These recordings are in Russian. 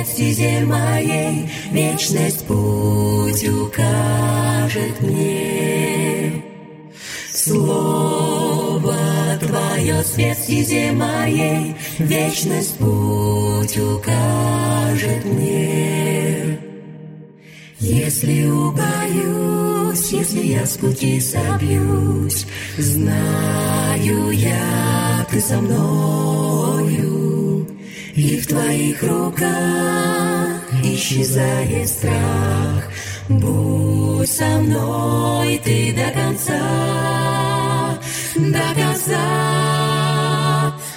Свет стезе моей, Вечность путь укажет мне. Слово Твое свет стезе моей, Вечность путь укажет мне. Если убоюсь, если я с пути собьюсь, Знаю я, Ты со мною, И в Твоих руках исчезает страх. Будь со мной Ты до конца, до конца.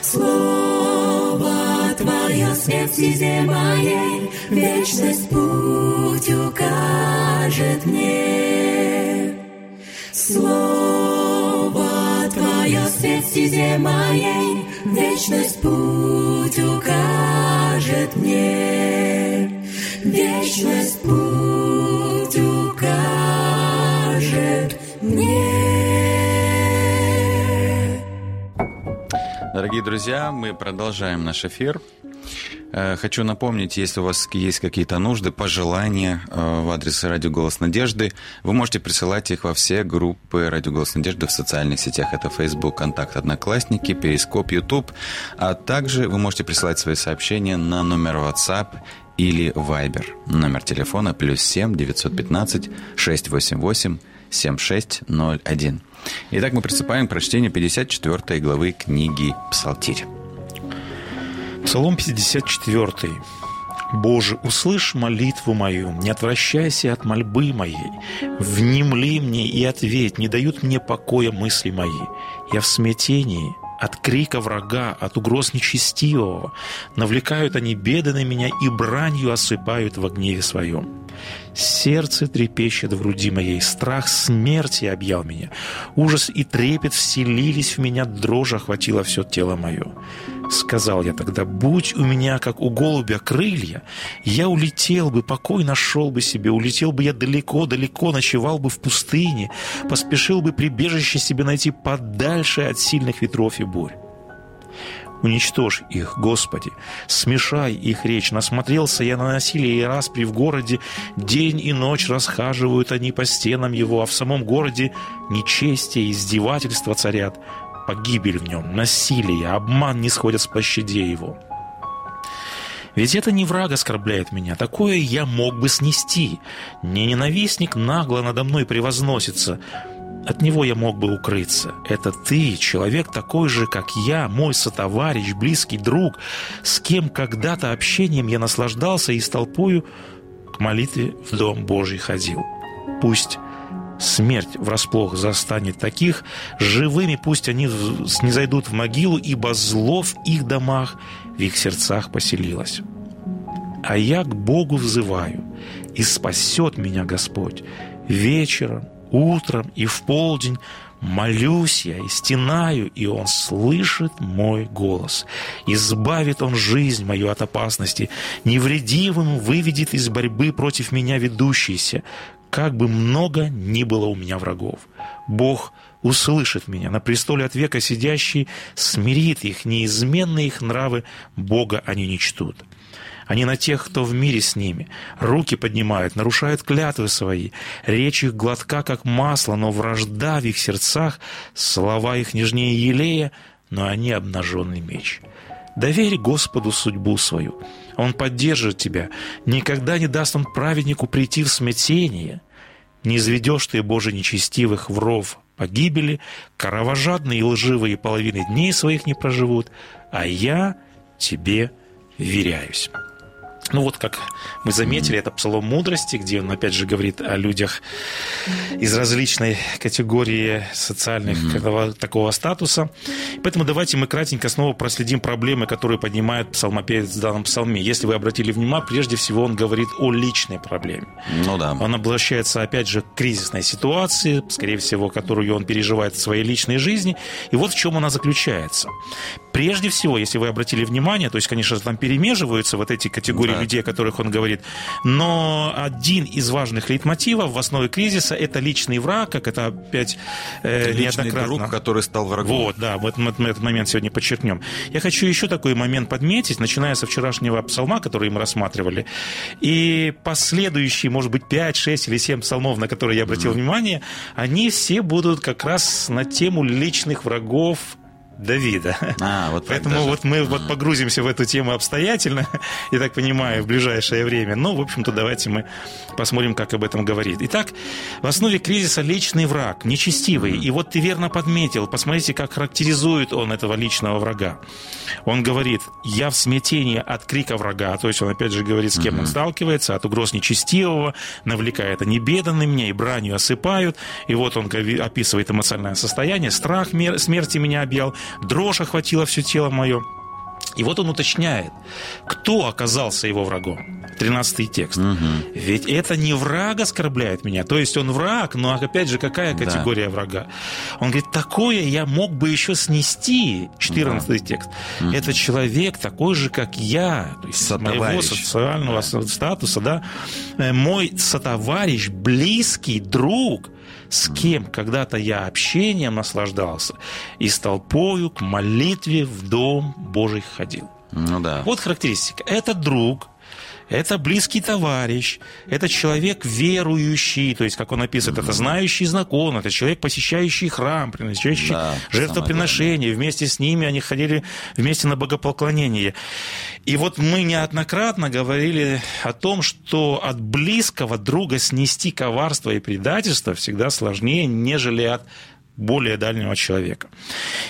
Слово Твое свет стезе моей, Вечность путь укажет мне. Слово Твое свет стезе моей, Вечность путь Дорогие друзья, мы продолжаем наш эфир. Э, Хочу напомнить, если у вас есть какие-то нужды, пожелания э, в адрес Радио Голос Надежды, вы можете присылать их во все группы Радио Голос Надежды в социальных сетях. Это Facebook, Контакт, Одноклассники, Перископ, YouTube. А также вы можете присылать свои сообщения на номер WhatsApp или Viber. Номер телефона плюс 7 915 688 7601. Итак, мы приступаем к прочтению 54 главы книги «Псалтирь». Псалом 54. «Боже, услышь молитву мою, не отвращайся от мольбы моей, внемли мне и ответь, не дают мне покоя мысли мои. Я в смятении, от крика врага, от угроз нечестивого. Навлекают они беды на меня и бранью осыпают во гневе своем. Сердце трепещет в груди моей, страх смерти объял меня. Ужас и трепет вселились в меня, дрожь охватила все тело мое. Сказал я тогда, будь у меня, как у голубя, крылья, я улетел бы, покой нашел бы себе, улетел бы я далеко-далеко, ночевал бы в пустыне, поспешил бы прибежище себе найти подальше от сильных ветров и бурь. Уничтожь их, Господи, смешай их речь. Насмотрелся я на насилие и распри в городе. День и ночь расхаживают они по стенам его, а в самом городе нечестие и издевательства царят. Погибель в нем, насилие, обман не сходят с площадей его. Ведь это не враг оскорбляет меня, такое я мог бы снести. Не ненавистник нагло надо мной превозносится, от него я мог бы укрыться. Это ты, человек такой же, как я, мой сотоварищ, близкий друг, с кем когда-то общением я наслаждался и с толпою к молитве в Дом Божий ходил. Пусть смерть врасплох застанет таких, живыми пусть они не зайдут в могилу, ибо зло в их домах, в их сердцах поселилось. А я к Богу взываю, и спасет меня Господь вечером, утром и в полдень молюсь я и стенаю, и Он слышит мой голос. Избавит Он жизнь мою от опасности, невредивым выведет из борьбы против меня ведущийся, как бы много ни было у меня врагов. Бог услышит меня, на престоле от века сидящий смирит их, неизменные их нравы Бога они не чтут. Они на тех, кто в мире с ними. Руки поднимают, нарушают клятвы свои. Речь их гладка, как масло, но вражда в их сердцах. Слова их нежнее елея, но они обнаженный меч. Доверь Господу судьбу свою. Он поддержит тебя. Никогда не даст Он праведнику прийти в смятение. Не изведешь ты, Боже, нечестивых в ров погибели, кровожадные и лживые половины дней своих не проживут, а я тебе веряюсь. Ну вот, как мы заметили, это псалом мудрости, где он опять же говорит о людях из различной категории социальных mm-hmm. такого статуса. Поэтому давайте мы кратенько снова проследим проблемы, которые поднимает псалмопевец в данном псалме. Если вы обратили внимание, прежде всего он говорит о личной проблеме. Ну да. Он обращается опять же к кризисной ситуации, скорее всего, которую он переживает в своей личной жизни. И вот в чем она заключается. Прежде всего, если вы обратили внимание, то есть, конечно, там перемеживаются вот эти категории да. людей, о которых он говорит, но один из важных лейтмотивов в основе кризиса – это личный враг, как это опять э, личный неоднократно. друг, который стал врагом. Вот, да, вот мы, мы этот момент сегодня подчеркнем. Я хочу еще такой момент подметить, начиная со вчерашнего псалма, который мы рассматривали, и последующие, может быть, 5, 6 или 7 псалмов, на которые я обратил mm-hmm. внимание, они все будут как раз на тему личных врагов Давида. А, вот Поэтому даже. вот мы а. вот погрузимся в эту тему обстоятельно, я так понимаю, в ближайшее время. Но, в общем-то, давайте мы посмотрим, как об этом говорит. Итак, в основе кризиса личный враг, нечестивый. И вот ты верно подметил, посмотрите, как характеризует он этого личного врага. Он говорит, я в смятении от крика врага, то есть он опять же говорит, с кем он сталкивается, от угроз нечестивого, навлекает они беды на меня, и бранью осыпают. И вот он описывает эмоциональное состояние, страх смерти меня объял, дрожь охватила все тело мое. И вот он уточняет, кто оказался его врагом. 13 текст. Угу. Ведь это не враг оскорбляет меня. То есть он враг, но опять же, какая категория да. врага? Он говорит, такое я мог бы еще снести. 14 да. текст. Угу. Это человек такой же, как я. То есть моего социального да. статуса, да. Э, мой сотоварищ, близкий друг – с кем когда-то я общением наслаждался и с толпою к молитве в дом Божий ходил. Ну да. Вот характеристика. Это друг, это близкий товарищ, это человек верующий, то есть, как он описывает, mm-hmm. это знающий знаком, это человек, посещающий храм, приносящий да, жертвоприношения. Вместе с ними они ходили вместе на богопоклонение. И вот мы неоднократно говорили о том, что от близкого друга снести коварство и предательство всегда сложнее, нежели от более дальнего человека.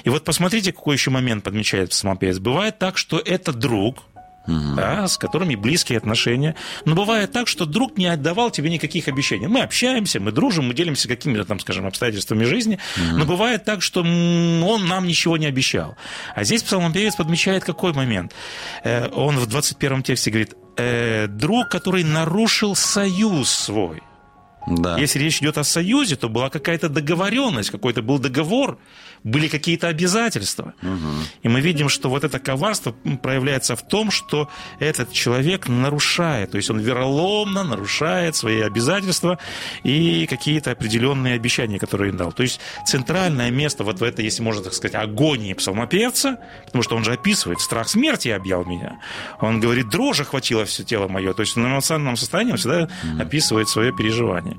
И вот посмотрите, какой еще момент подмечает самопевец. Бывает так, что это друг, угу. да, с которыми близкие отношения. Но бывает так, что друг не отдавал тебе никаких обещаний. Мы общаемся, мы дружим, мы делимся какими-то там, скажем, обстоятельствами жизни, угу. но бывает так, что он нам ничего не обещал. А здесь псалмопевец подмечает какой момент. Э, он в 21 тексте говорит, «Э, друг, который нарушил союз свой. Да. Если речь идет о союзе, то была какая-то договоренность, какой-то был договор, были какие-то обязательства. Угу. И мы видим, что вот это коварство проявляется в том, что этот человек нарушает, то есть он вероломно нарушает свои обязательства и какие-то определенные обещания, которые он дал. То есть центральное место вот в этой, если можно так сказать, агонии псалмопевца, потому что он же описывает, страх смерти объял меня. Он говорит, дрожь охватила все тело мое. То есть на эмоциональном состоянии он всегда описывает свое переживание.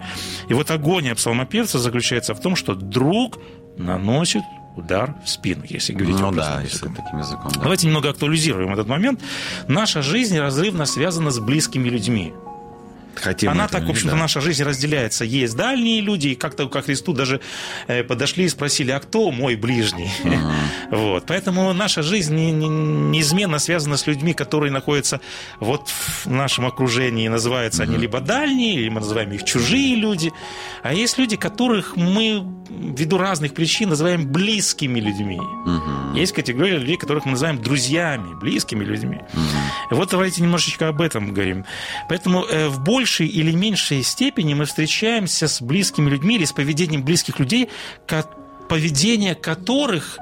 И вот агония псалмопевца заключается в том, что друг наносит удар в спину, если говорить ну, да, если таким языком. Да. Давайте немного актуализируем этот момент. Наша жизнь разрывно связана с близкими людьми. Хотим Она так, в общем-то, да. наша жизнь разделяется. Есть дальние люди, и как-то ко Христу даже э, подошли и спросили, а кто мой ближний? Uh-huh. Вот. Поэтому наша жизнь не, не, неизменно связана с людьми, которые находятся вот в нашем окружении. Называются uh-huh. они либо дальние, или мы называем их чужие люди. А есть люди, которых мы ввиду разных причин называем близкими людьми. Uh-huh. Есть категория людей, которых мы называем друзьями, близкими людьми. Вот давайте немножечко об этом говорим. Поэтому э, в боль большей или меньшей степени мы встречаемся с близкими людьми или с поведением близких людей, поведение которых,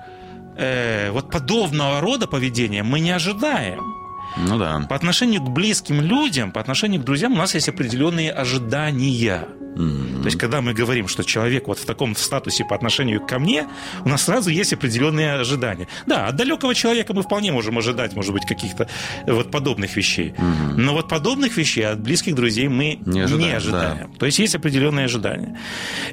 э, вот подобного рода поведения мы не ожидаем. Ну да. По отношению к близким людям, по отношению к друзьям у нас есть определенные ожидания. Mm-hmm. То есть, когда мы говорим, что человек вот в таком статусе по отношению ко мне, у нас сразу есть определенные ожидания. Да, от далекого человека мы вполне можем ожидать, может быть, каких-то вот подобных вещей. Mm-hmm. Но вот подобных вещей от близких друзей мы не ожидаем. Не ожидаем. Да. То есть, есть определенные ожидания.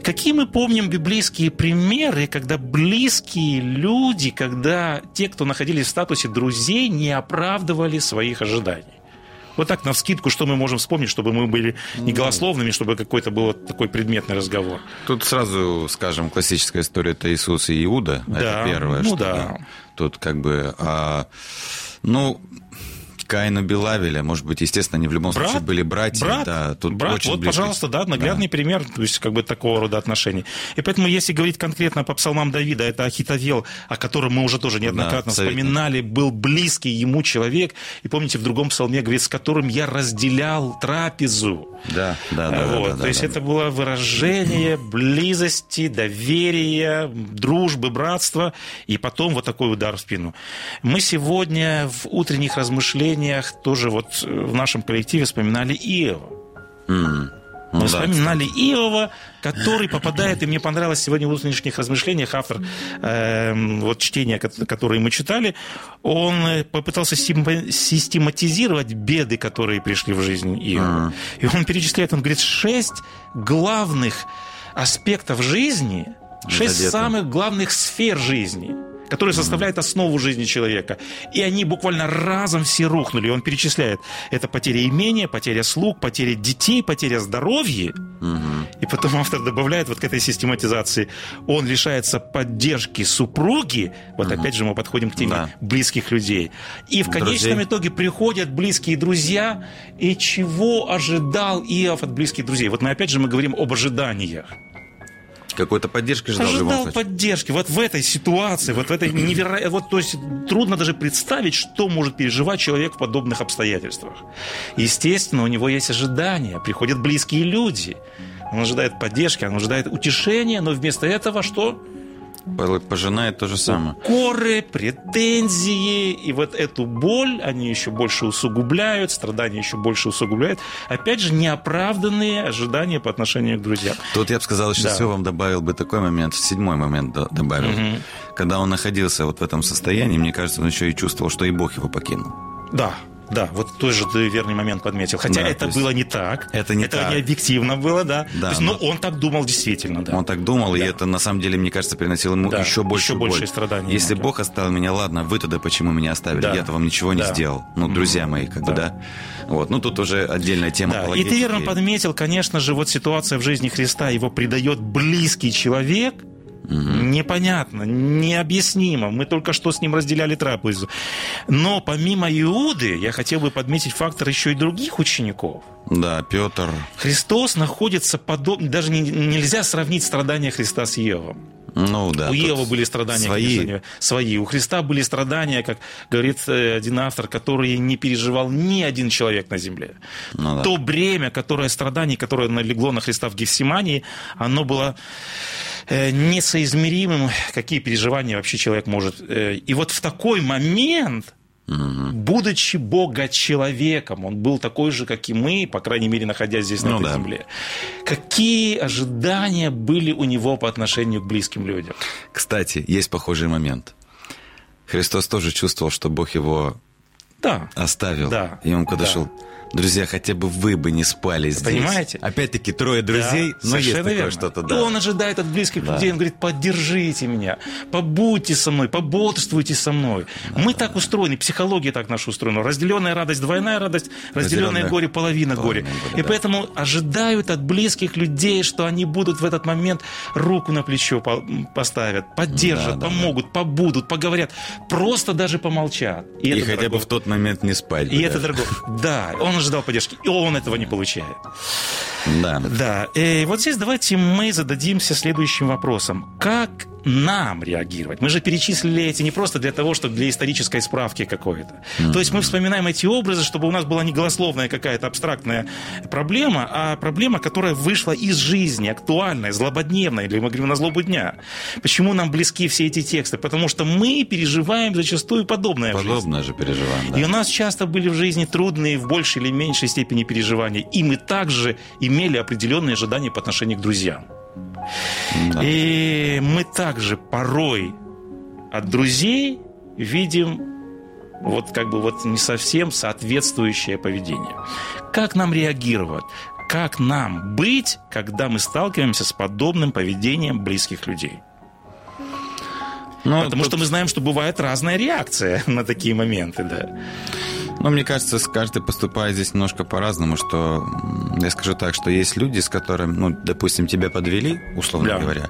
Какие мы помним библейские примеры, когда близкие люди, когда те, кто находились в статусе друзей, не оправдывали своих ожиданий? Вот так, на вскидку, что мы можем вспомнить, чтобы мы были не голословными, чтобы какой-то был такой предметный разговор. Тут сразу, скажем, классическая история это Иисус и Иуда. Да, это первое. ну что, да. Тут как бы... а, ну, Каина Белавеля, может быть, естественно, они в любом Брат, случае были братья. брат, да, тут брат, очень вот, близко. пожалуйста, да, наглядный пример, то есть как бы такого рода отношений. И поэтому, если говорить конкретно по псалмам Давида, это Ахитовел, о котором мы уже тоже неоднократно советник. вспоминали, был близкий ему человек, и помните, в другом псалме говорит, с которым я разделял трапезу. Да, да, да. вот, да, да, то есть да. это было выражение близости, доверия, дружбы, братства, и потом вот такой удар в спину. Мы сегодня в утренних размышлениях тоже вот э, в нашем коллективе вспоминали Иова. Ну Мы да, вспоминали Иова, который попадает, и мне понравилось сегодня в утренних размышлениях автор эм, вот чтения, ко- которое мы читали, он э, попытался систематизировать беды, которые пришли в жизнь Иова. И он перечисляет, он говорит, шесть главных аспектов жизни, шесть Задето. самых главных сфер жизни которые составляют основу жизни человека. И они буквально разом все рухнули. Он перечисляет. Это потеря имения, потеря слуг, потеря детей, потеря здоровья. И потом автор добавляет вот к этой систематизации. Он лишается поддержки супруги. Вот опять же мы подходим к теме Да. близких людей. И в конечном Друзей. итоге приходят близкие друзья. И чего ожидал Иов от близких друзей? Вот мы опять же мы говорим об ожиданиях. Какой-то поддержки ждал Ожидал поддержки. Вот в этой ситуации, вот в этой невероятной... Вот, то есть трудно даже представить, что может переживать человек в подобных обстоятельствах. Естественно, у него есть ожидания, приходят близкие люди. Он ожидает поддержки, он ожидает утешения, но вместо этого что? Пожинает то же самое. Коры, претензии, и вот эту боль они еще больше усугубляют, страдания еще больше усугубляют. Опять же, неоправданные ожидания по отношению к друзьям. Тут я бы сказал, еще Да. все вам добавил бы такой момент, седьмой момент до- добавил. Когда он находился вот в этом состоянии, мне кажется, он еще и чувствовал, что и Бог его покинул. Да, да, вот тоже ты верный момент подметил. Хотя Да, это то есть было не так. это не так. не объективно было, да. Да, есть, но но- он так думал действительно, да. Он так думал, и Да. это на самом деле, мне кажется, приносило ему Да, еще больше еще большие страдания Если ему, да. Бог оставил меня, ладно, вы тогда почему меня оставили? Да. Я-то вам ничего не Да. сделал. Ну, друзья мои, как бы, Да. да. Вот. Ну, тут уже отдельная тема Да, и ты верно подметил, конечно же, вот ситуация в жизни Христа, его предает близкий человек, непонятно, необъяснимо. Мы только что с ним разделяли трапезу. Но помимо Иуды, я хотел бы подметить фактор еще и других учеников. Да, Петр. Христос находится подобно, даже не- нельзя сравнить страдания Христа с Евом. Ну, да. У Евы были страдания свои. конечно, не- свои. У Христа были страдания, как говорит э, один автор, которые не переживал ни один человек на земле. Ну да. То бремя, которое страданий, которое налегло на Христа в Гефсимании, оно было несоизмеримым, какие переживания вообще человек может. э, И вот в такой момент будучи Бога человеком, он был такой же, как и мы, по крайней мере, находясь здесь на Ну этой да. земле. Какие ожидания были у него по отношению к близким людям? Кстати, есть похожий момент. Христос тоже чувствовал, что Бог его Да. оставил. Да, И он когда да. шел, друзья, хотя бы вы бы не спали здесь. Понимаете? Опять-таки трое друзей, Да, но есть такое верно. что-то, И да. он ожидает от близких Да. людей, он говорит, поддержите меня, побудьте со мной, пободрствуйте со мной. Мы так устроены, психология так наша устроена. Разделенная радость, двойная радость, разделенное горе, половина горя. половина горя, И да. поэтому ожидают от близких людей, что они будут в этот момент руку на плечо по- поставят, поддержат, Да, да, помогут, побудут, поговорят, просто даже помолчат. И это хотя бы дорого. в тот момент не спать. бы И это даже. дорого. Да, он ожидал поддержки, и он этого не получает. Да. Да, и вот здесь давайте мы зададимся следующим вопросом. Как нам реагировать? Мы же перечислили эти не просто для того, чтобы для исторической справки какой-то. То есть мы вспоминаем эти образы, чтобы у нас была не голословная какая-то абстрактная проблема, а проблема, которая вышла из жизни, актуальная, злободневная, или мы говорим на злобу дня. Почему нам близки все эти тексты? Потому что мы переживаем зачастую подобное. Подобное же переживаем, И да. у нас часто были в жизни трудные в большей или меньшей степени переживания. И мы также имели определенные ожидания по отношению к друзьям. Да. И мы также порой от друзей видим вот как бы вот не совсем соответствующее поведение. Как нам реагировать? Как нам быть, когда мы сталкиваемся с подобным поведением близких людей? Ну, Потому тут- что мы знаем, что бывает разная реакция на такие моменты, да. Ну, мне кажется, каждый поступает здесь немножко по-разному, что я скажу так, что есть люди, с которыми, ну, допустим, тебя подвели, условно да. говоря,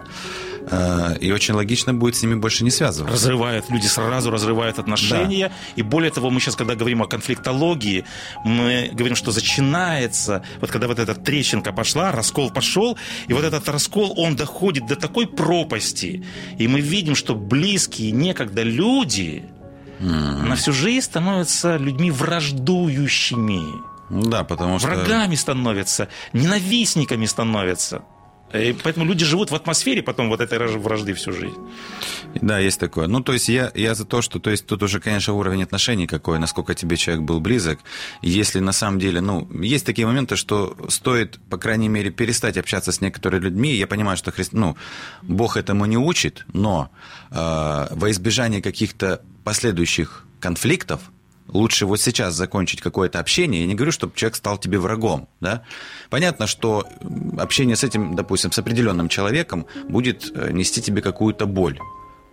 э, и очень логично будет с ними больше не связываться. Разрывают, люди сразу разрывают отношения. Да. И более того, мы сейчас, когда говорим о конфликтологии, мы говорим, что начинается, вот когда вот эта трещинка пошла, раскол пошел, и вот этот раскол, он доходит до такой пропасти. И мы видим, что близкие некогда люди, mm. на всю жизнь становятся людьми враждующими. Да, потому что... Врагами становятся, ненавистниками становятся. И поэтому люди живут в атмосфере потом вот этой вражды всю жизнь. Да, есть такое. Ну, то есть я, я за то, что то есть тут уже, конечно, уровень отношений какой, насколько тебе человек был близок. Если на самом деле, ну, есть такие моменты, что стоит, по крайней мере, перестать общаться с некоторыми людьми. Я понимаю, что Христ, ну, Бог этому не учит, но э, во избежание каких-то последующих конфликтов, лучше вот сейчас закончить какое-то общение. Я не говорю, чтобы человек стал тебе врагом. Да? Понятно, что общение с этим, допустим, с определенным человеком будет э, нести тебе какую-то боль.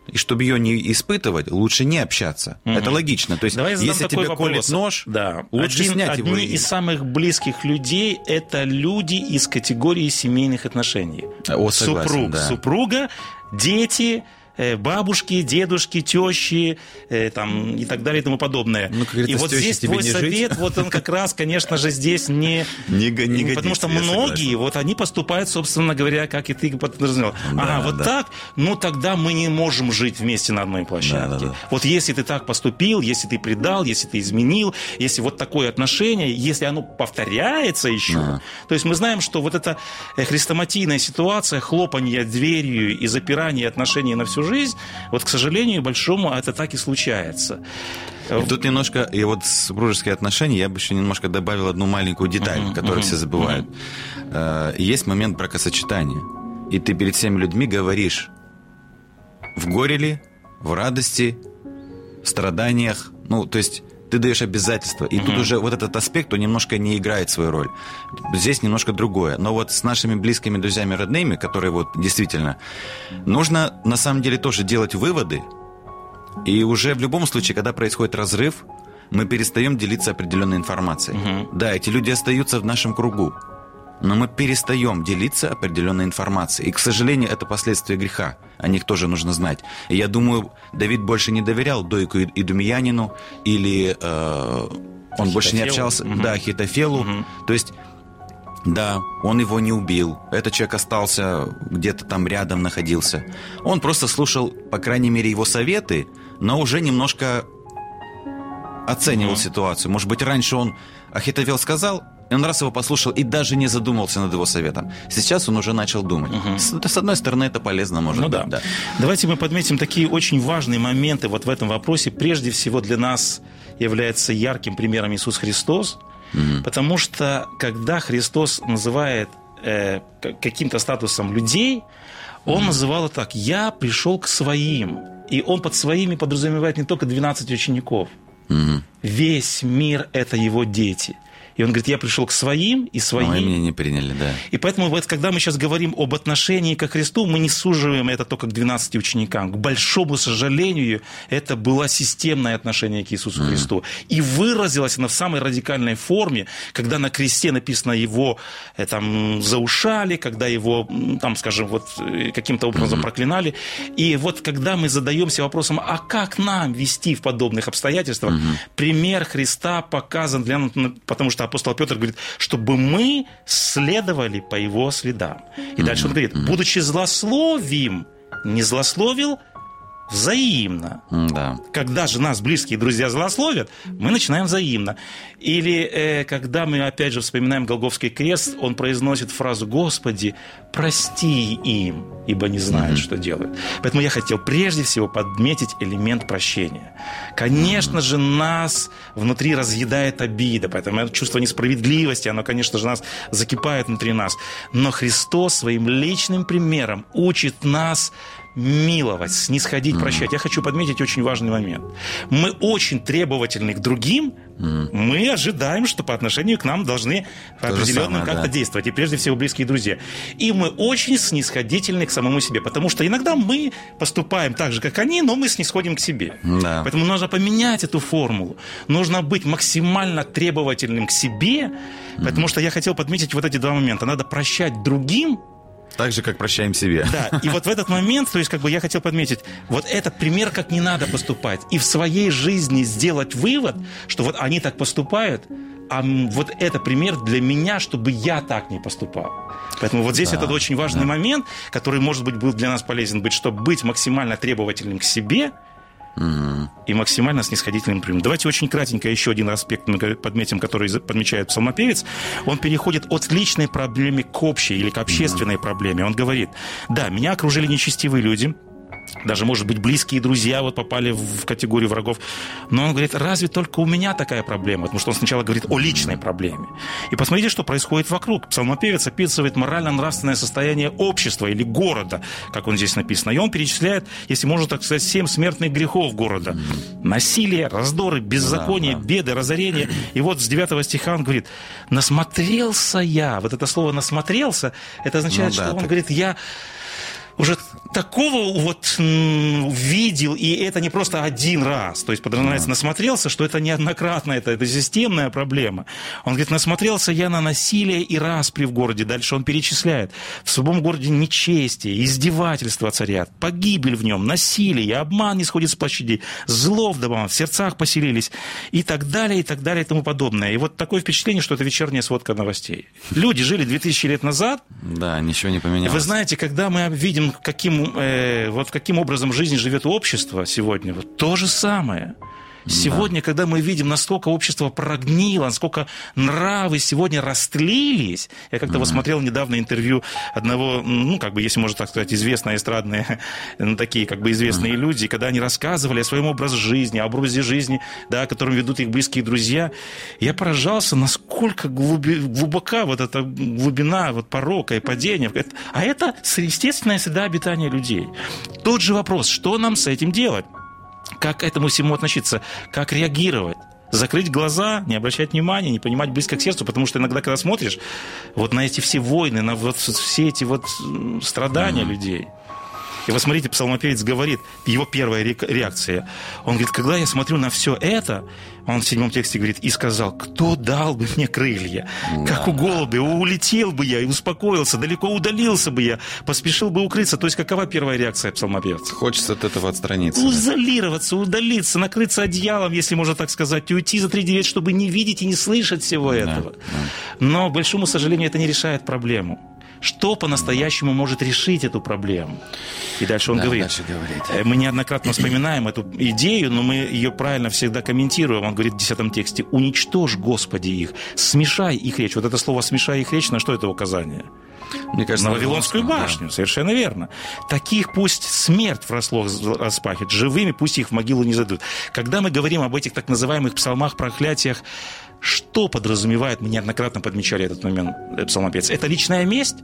И чтобы ее не испытывать, лучше не общаться. Угу. Это логично. То есть, Давай если тебе вопрос. колет нож, да. лучше Один, снять одни его. Одни из самых близких людей – это люди из категории семейных отношений. О, согласен, Супруг, да. супруга, дети – бабушки, дедушки, тещи э, там, и так далее и тому подобное. Ну, и вот здесь твой совет, жить. вот он как раз, конечно же, здесь не... Не, не годится, Потому что многие, вот они поступают, собственно говоря, как и ты подразумевал. Да, ага, вот да. так, ну тогда мы не можем жить вместе на одной площадке. Да, да, да. Вот если ты так поступил, если ты предал, если ты изменил, если вот такое отношение, если оно повторяется еще, да. то есть мы знаем, что вот эта э, хрестоматийная ситуация, хлопанье дверью и запирание отношений на всю жизнь, вот, к сожалению, большому это так и случается. И тут немножко, и вот супружеские отношения, я бы еще немножко добавил одну маленькую деталь, uh-huh, которую uh-huh, все забывают. Uh-huh. Есть момент бракосочетания. И ты перед всеми людьми говоришь, в горе ли, в радости, в страданиях. Ну, то есть ты даешь обязательства. И угу. тут уже вот этот аспект, он немножко не играет свою роль. Здесь немножко другое. Но вот с нашими близкими друзьями, родными, которые вот действительно... Нужно на самом деле тоже делать выводы. И уже в любом случае, когда происходит разрыв, мы перестаем делиться определенной информацией. Угу. Да, эти люди остаются в нашем кругу но мы перестаем делиться определенной информацией. И, к сожалению, это последствия греха. О них тоже нужно знать. И я думаю, Давид больше не доверял Дойку и Думиянину, или э, он больше не общался, угу. да, Хитофелу. Угу. То есть да, он его не убил. Этот человек остался где-то там рядом находился. Он просто слушал, по крайней мере, его советы, но уже немножко оценивал mm ситуацию. Может быть, раньше он Ахитофел сказал, и он раз его послушал и даже не задумался над его советом. Сейчас он уже начал думать. Угу. С, с одной стороны, это полезно, может ну, быть. Да. Да. Давайте мы подметим такие очень важные моменты вот в этом вопросе. Прежде всего для нас является ярким примером Иисус Христос, угу. потому что когда Христос называет э, каким-то статусом людей, он угу. называл это так: "Я пришел к своим", и он под своими подразумевает не только 12 учеников. Угу. Весь мир это его дети. И он говорит, я пришел к своим, и свои... Но меня не приняли, да. И поэтому вот когда мы сейчас говорим об отношении ко Христу, мы не суживаем это только к 12 ученикам. К большому сожалению, это было системное отношение к Иисусу mm. Христу. И выразилось оно в самой радикальной форме, когда на кресте написано его э, там заушали, когда его, там, скажем, вот э, каким-то образом mm-hmm. проклинали. И вот когда мы задаемся вопросом, а как нам вести в подобных обстоятельствах, mm-hmm. пример Христа показан для нас, потому что апостол Петр говорит, чтобы мы следовали по его следам. И дальше он говорит, будучи злословим, не злословил взаимно. Да. Когда же нас близкие друзья злословят, мы начинаем взаимно. Или э, когда мы, опять же, вспоминаем Голговский крест, он произносит фразу «Господи, прости им, ибо не знают, mm-hmm. что делают». Поэтому я хотел прежде всего подметить элемент прощения. Конечно mm-hmm. же, нас внутри разъедает обида, поэтому это чувство несправедливости, оно, конечно же, нас закипает внутри нас. Но Христос своим личным примером учит нас миловать, снисходить, прощать. Я хочу подметить очень важный момент. Мы очень требовательны к другим, мы ожидаем, что по отношению к нам должны То определенно как-то да. действовать, и прежде всего близкие друзья. И мы очень снисходительны к самому себе, потому что иногда мы поступаем так же, как они, но мы снисходим к себе. Да. Поэтому нужно поменять эту формулу. Нужно быть максимально требовательным к себе, потому что я хотел подметить вот эти два момента. Надо прощать другим, Так же, как прощаем себе. да, и вот в этот момент, то есть как бы я хотел подметить, вот это пример, как не надо поступать. И в своей жизни сделать вывод, что вот они так поступают, а вот это пример для меня, чтобы я так не поступал. Поэтому вот здесь Да, этот очень важный да. момент, который, может быть, был для нас полезен быть, чтобы быть максимально требовательным к себе, и максимально снисходительным другим. Давайте очень кратенько еще один аспект мы подметим, который подмечает псалмопевец. Он переходит от личной проблемы к общей или к общественной проблеме. Он говорит, да, меня окружили нечестивые люди, даже, может быть, близкие друзья вот попали в категорию врагов. Но он говорит, разве только у меня такая проблема? Потому что он сначала говорит о личной проблеме. И посмотрите, что происходит вокруг. Псалмопевец описывает морально-нравственное состояние общества или города, как он здесь написано. И он перечисляет, если можно так сказать, семь смертных грехов города. Насилие, раздоры, беззаконие, Да, да. беды, разорение. И вот с 9 стиха он говорит, насмотрелся я. Вот это слово насмотрелся, это означает, Ну да, что он так- говорит, я уже такого вот видел, и это не просто один раз. То есть подразумевается, насмотрелся, что это неоднократно, это, это системная проблема. Он говорит, насмотрелся я на насилие и распри в городе. Дальше он перечисляет. В своем городе нечестие, издевательства царят, погибель в нем, насилие, обман не сходит с площадей, зло вдобавок, в сердцах поселились и так далее, и так далее, и тому подобное. И вот такое впечатление, что это вечерняя сводка новостей. Люди жили 2000 лет назад, Да, ничего не поменялось. вы знаете, когда мы видим, каким, э, вот каким образом в жизни живет общество сегодня, вот то же самое. Сегодня, когда мы видим, насколько общество прогнило, насколько нравы сегодня растлились. Я как-то вот смотрел недавно интервью одного, ну, как бы, если можно так сказать, известные эстрадные, ну, такие, как бы, известные люди, когда они рассказывали о своем образе жизни, об образе жизни, да, которым ведут их близкие друзья. Я поражался, насколько глуби- глубока вот эта глубина вот порока и падения. А это естественная среда обитания людей. Тот же вопрос, что нам с этим делать? Как к этому всему относиться? Как реагировать? Закрыть глаза, не обращать внимания, не понимать близко к сердцу, потому что иногда, когда смотришь вот на эти все войны, на вот все эти вот страдания людей, и вот смотрите, псалмопевец говорит, его первая ре- реакция. Он говорит, когда я смотрю на все это, он в седьмом тексте говорит, и сказал, кто дал бы мне крылья? Как у голубя, улетел бы я и успокоился, далеко удалился бы я, поспешил бы укрыться. То есть какова первая реакция псалмопевца? Хочется от этого отстраниться. Изолироваться, удалиться, накрыться одеялом, если можно так сказать, и уйти за три девять, чтобы не видеть и не слышать всего этого. Но, большому сожалению, это не решает проблему. Что по-настоящему может решить эту проблему? И дальше он Да, говорит, дальше говорит. э, мы неоднократно вспоминаем эту идею, но мы ее правильно всегда комментируем. Он говорит в 10 тексте, уничтожь, Господи, их, смешай их речь. Вот это слово «смешай их речь», на что это указание? Мне кажется, на Вавилонскую да. башню, совершенно верно. Таких пусть смерть врасплох распахит, живыми пусть их в могилу не зададут. Когда мы говорим об этих так называемых псалмах, проклятиях, что подразумевает, мы неоднократно подмечали этот момент, э, псалмопевец, это личная месть?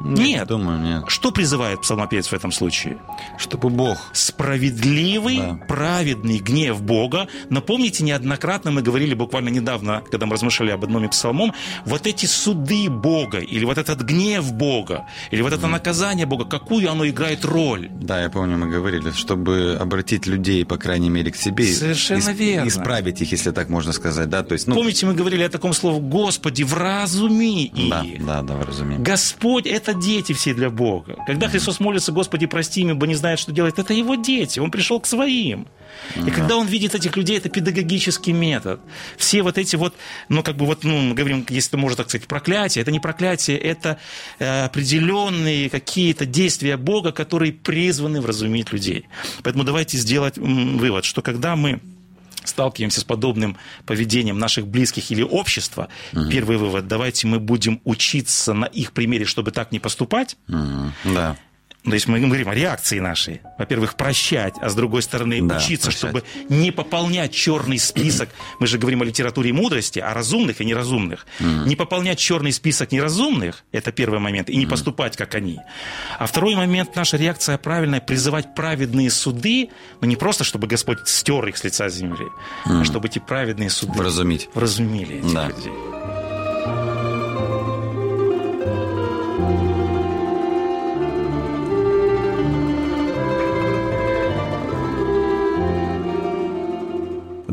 Нет. Думаю, нет. Что призывает псалмопевец в этом случае? Чтобы Бог Справедливый, Да. праведный гнев Бога. Но помните, неоднократно мы говорили буквально недавно, когда мы размышляли об одном из псалмом, вот эти суды Бога, или вот этот гнев Бога, или вот это наказание Бога, какую оно играет роль? Да, я помню, мы говорили, чтобы обратить людей, по крайней мере, к себе. и Совершенно ис- верно. Исправить их, если так можно сказать, да, то есть, ну... Помните, мы говорили о таком слове «Господи, вразуми их». Да, да, да, разумею. Господь – это дети все для Бога. Когда Христос молится, Господи, прости им, ибо не знает, что делает, это его дети, он пришел к своим. И когда он видит этих людей, это педагогический метод. Все вот эти вот, ну, как бы вот, ну, мы говорим, если можно так сказать, проклятие, это не проклятие, это э, определенные какие-то действия Бога, которые призваны вразумить людей. Поэтому давайте сделать вывод, что когда мы сталкиваемся с подобным поведением наших близких или общества, первый вывод, давайте мы будем учиться на их примере, чтобы так не поступать. Мгм, Да. То есть мы говорим о реакции нашей. Во-первых, прощать, а с другой стороны Да, учиться, прощать. чтобы не пополнять черный список. Мы же говорим о литературе мудрости, о разумных и неразумных. Не пополнять черный список неразумных, это первый момент, и не поступать, как они. А второй момент, наша реакция правильная, призывать праведные суды, но не просто, чтобы Господь стер их с лица земли, а чтобы эти праведные суды Вразумить. вразумили этих Да. людей.